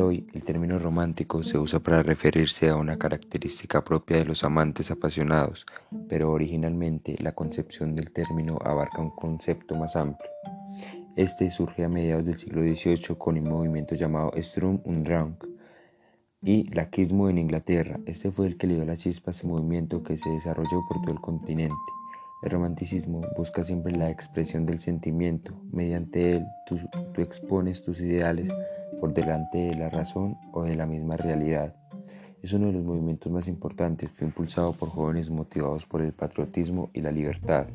hoy, el término romántico se usa para referirse a una característica propia de los amantes apasionados, pero originalmente la concepción del término abarca un concepto más amplio. Este surge a mediados del siglo XVIII con un movimiento llamado Strum und Drang y laquismo en Inglaterra. Este fue el que le dio la chispa a este movimiento que se desarrolló por todo el continente. El romanticismo busca siempre la expresión del sentimiento. Mediante él tú, tú expones tus ideales por delante de la razón o de la misma realidad. Es uno de los movimientos más importantes, fue impulsado por jóvenes motivados por el patriotismo y la libertad.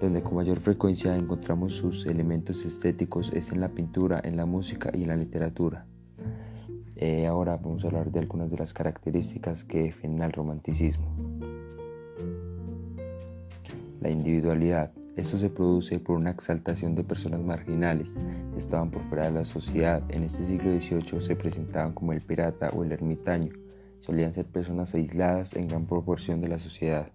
Donde con mayor frecuencia encontramos sus elementos estéticos es en la pintura, en la música y en la literatura. Eh, ahora vamos a hablar de algunas de las características que definen al romanticismo. La individualidad. Esto se produce por una exaltación de personas marginales estaban por fuera de la sociedad. En este siglo XVIII se presentaban como el pirata o el ermitaño. Solían ser personas aisladas en gran proporción de la sociedad.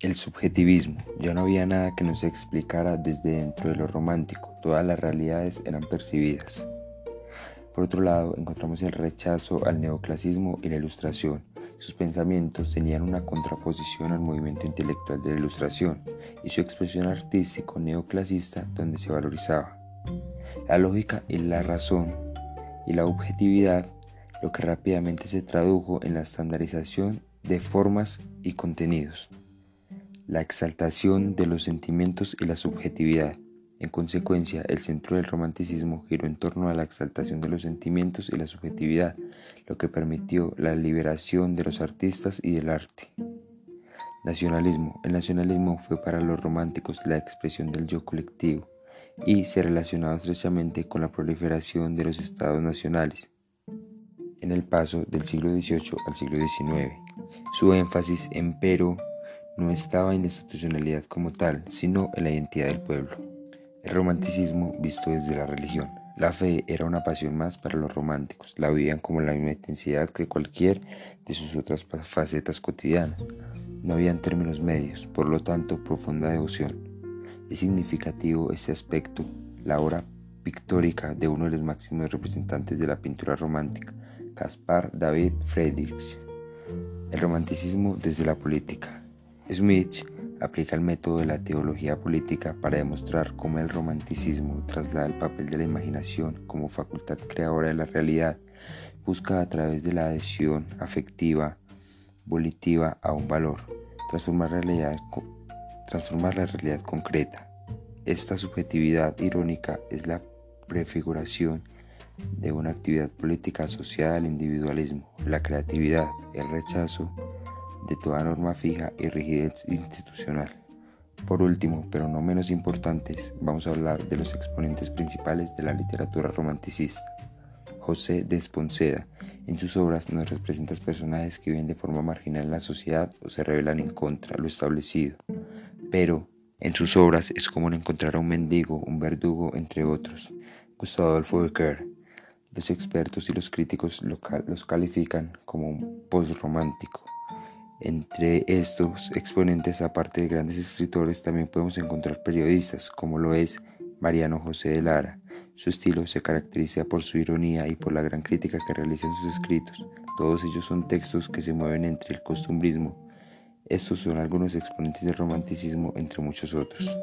El subjetivismo. Ya no había nada que nos explicara desde dentro de lo romántico. Todas las realidades eran percibidas. Por otro lado, encontramos el rechazo al neoclasismo y la ilustración. Sus pensamientos tenían una contraposición al movimiento intelectual de la Ilustración y su expresión artístico neoclasista donde se valorizaba la lógica y la razón y la objetividad, lo que rápidamente se tradujo en la estandarización de formas y contenidos, la exaltación de los sentimientos y la subjetividad. En consecuencia, el centro del romanticismo giró en torno a la exaltación de los sentimientos y la subjetividad, lo que permitió la liberación de los artistas y del arte. Nacionalismo. El nacionalismo fue para los románticos la expresión del yo colectivo y se relacionaba estrechamente con la proliferación de los estados nacionales. En el paso del siglo XVIII al siglo XIX, su énfasis, empero, no estaba en la institucionalidad como tal, sino en la identidad del pueblo. El romanticismo visto desde la religión. La fe era una pasión más para los románticos, la vivían como la misma intensidad que cualquier de sus otras facetas cotidianas. No habían términos medios, por lo tanto profunda devoción. Es significativo este aspecto, la obra pictórica de uno de los máximos representantes de la pintura romántica, Caspar David Friedrichs. El romanticismo desde la política. Smith aplica el método de la teología política para demostrar cómo el romanticismo traslada el papel de la imaginación como facultad creadora de la realidad, busca a través de la adhesión afectiva, volitiva a un valor, transformar, transformar la realidad concreta. Esta subjetividad irónica es la prefiguración de una actividad política asociada al individualismo, la creatividad, el rechazo, de toda norma fija y rigidez institucional. Por último, pero no menos importantes, vamos a hablar de los exponentes principales de la literatura romanticista. José de Esponceda, en sus obras nos representa personajes que viven de forma marginal en la sociedad o se rebelan en contra lo establecido, pero en sus obras es común encontrar a un mendigo, un verdugo, entre otros. Gustavo Adolfo Becker, los expertos y los críticos los califican como un postromántico. Entre estos exponentes, aparte de grandes escritores, también podemos encontrar periodistas, como lo es Mariano José de Lara. Su estilo se caracteriza por su ironía y por la gran crítica que realiza en sus escritos. Todos ellos son textos que se mueven entre el costumbrismo. Estos son algunos exponentes del romanticismo, entre muchos otros.